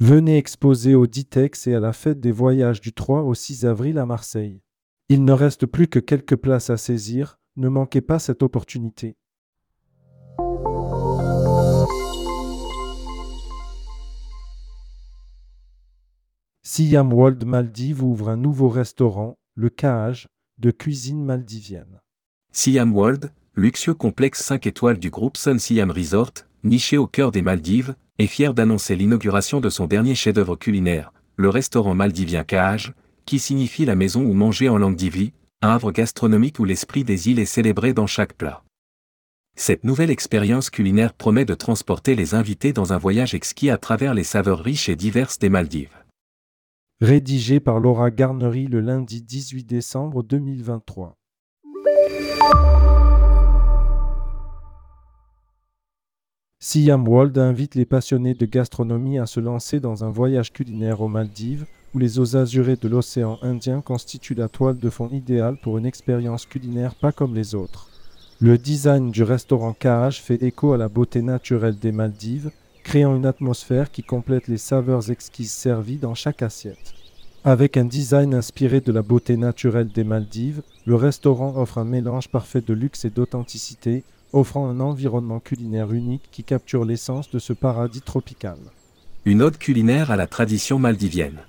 Venez exposer au Ditex et à la fête des voyages du 3 au 6 avril à Marseille. Il ne reste plus que quelques places à saisir, ne manquez pas cette opportunité. Siam World Maldives ouvre un nouveau restaurant, le Cage, de cuisine maldivienne. Siam World, luxueux complexe 5 étoiles du groupe Sun Siam Resort, niché au cœur des Maldives, est fier d'annoncer l'inauguration de son dernier chef-d'œuvre culinaire, le restaurant maldivien Cage, qui signifie la maison où manger en langue divi, un havre gastronomique où l'esprit des îles est célébré dans chaque plat. Cette nouvelle expérience culinaire promet de transporter les invités dans un voyage exquis à travers les saveurs riches et diverses des Maldives. Rédigé par Laura Garnery le lundi 18 décembre 2023. Siam World invite les passionnés de gastronomie à se lancer dans un voyage culinaire aux Maldives, où les eaux azurées de l'océan Indien constituent la toile de fond idéale pour une expérience culinaire pas comme les autres. Le design du restaurant Cage fait écho à la beauté naturelle des Maldives, créant une atmosphère qui complète les saveurs exquises servies dans chaque assiette. Avec un design inspiré de la beauté naturelle des Maldives, le restaurant offre un mélange parfait de luxe et d'authenticité, offrant un environnement culinaire unique qui capture l'essence de ce paradis tropical. Une ode culinaire à la tradition maldivienne.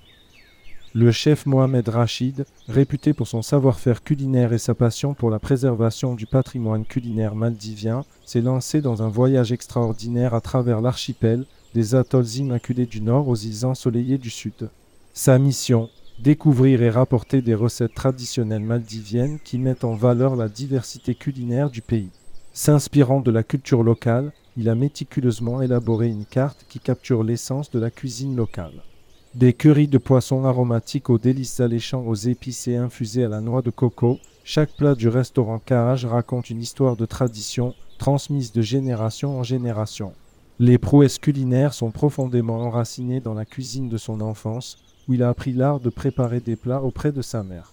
Le chef Mohamed Rachid, réputé pour son savoir-faire culinaire et sa passion pour la préservation du patrimoine culinaire maldivien, s'est lancé dans un voyage extraordinaire à travers l'archipel, des atolls immaculés du nord aux îles ensoleillées du sud. Sa mission, découvrir et rapporter des recettes traditionnelles maldiviennes qui mettent en valeur la diversité culinaire du pays. S'inspirant de la culture locale, il a méticuleusement élaboré une carte qui capture l'essence de la cuisine locale. Des currys de poissons aromatiques aux délices alléchants aux épices et infusés à la noix de coco, chaque plat du restaurant Cage raconte une histoire de tradition transmise de génération en génération. Les prouesses culinaires sont profondément enracinées dans la cuisine de son enfance, où il a appris l'art de préparer des plats auprès de sa mère.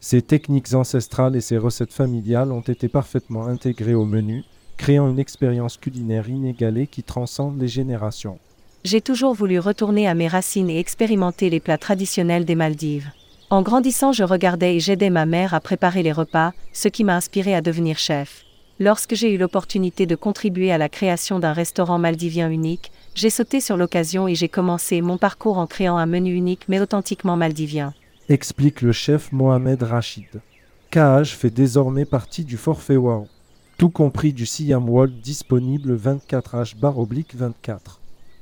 Ses techniques ancestrales et ses recettes familiales ont été parfaitement intégrées au menu, créant une expérience culinaire inégalée qui transcende les générations. J'ai toujours voulu retourner à mes racines et expérimenter les plats traditionnels des Maldives. En grandissant, je regardais et j'aidais ma mère à préparer les repas, ce qui m'a inspiré à devenir chef. Lorsque j'ai eu l'opportunité de contribuer à la création d'un restaurant maldivien unique, j'ai sauté sur l'occasion et j'ai commencé mon parcours en créant un menu unique mais authentiquement maldivien explique le chef Mohamed Rachid. Cage fait désormais partie du forfait WOW, tout compris du Siam World disponible 24H-24.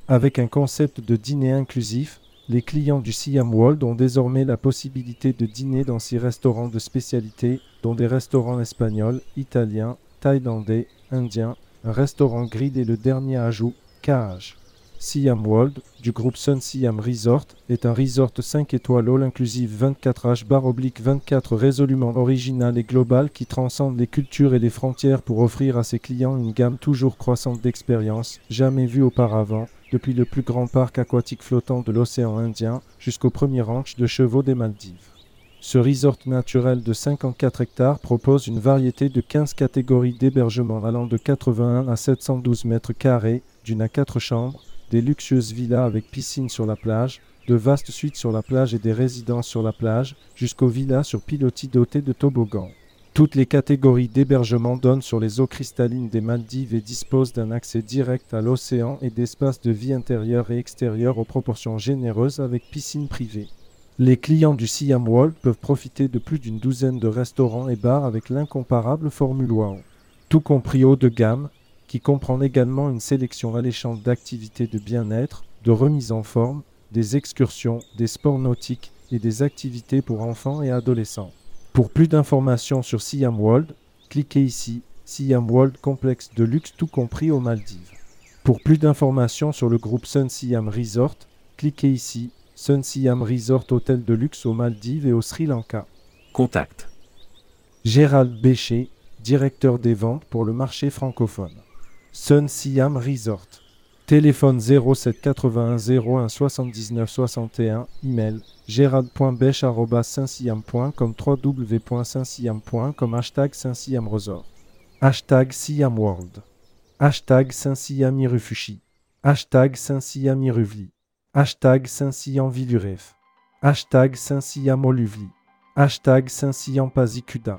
Avec un concept de dîner inclusif, les clients du Siam World ont désormais la possibilité de dîner dans six restaurants de spécialité, dont des restaurants espagnols, italiens, thaïlandais, indiens, un restaurant grid et le dernier ajout, Cage. Siam World, du groupe Sun Siam Resort, est un resort 5 étoiles all-inclusive 24H bar oblique 24 résolument original et global qui transcende les cultures et les frontières pour offrir à ses clients une gamme toujours croissante d'expériences, jamais vue auparavant, depuis le plus grand parc aquatique flottant de l'océan Indien jusqu'au premier ranch de chevaux des Maldives. Ce resort naturel de 54 hectares propose une variété de 15 catégories d'hébergement allant de 81 à 712 mètres carrés, d'une à quatre chambres, des luxueuses villas avec piscine sur la plage, de vastes suites sur la plage et des résidences sur la plage, jusqu'aux villas sur pilotis dotés de toboggans. Toutes les catégories d'hébergement donnent sur les eaux cristallines des Maldives et disposent d'un accès direct à l'océan et d'espaces de vie intérieurs et extérieurs aux proportions généreuses avec piscine privée. Les clients du Siam World peuvent profiter de plus d'une douzaine de restaurants et bars avec l'incomparable Formule Wow. Tout compris haut de gamme, qui comprend également une sélection alléchante d'activités de bien-être, de remise en forme, des excursions, des sports nautiques et des activités pour enfants et adolescents. Pour plus d'informations sur Siam World, cliquez ici Siam World complexe de luxe tout compris aux Maldives. Pour plus d'informations sur le groupe Sun Siam Resort, cliquez ici Sun Siam Resort Hôtel de luxe aux Maldives et au Sri Lanka. Contact. Gérald Bécher, directeur des ventes pour le marché francophone. Sun Siam Resort. Téléphone 07 81 01 79 61. Email gérald.bech.saint-siam.com www.saint-siam.com Hashtag Saint-Siam Resort. Hashtag Siam World. Hashtag Saint-Siam Hashtag Saint-Siam Hashtag Saint-Sillan-Villuref. Hashtag Saint-Sillan-Moluvli. Hashtag Saint-Sillan-Pasicuda.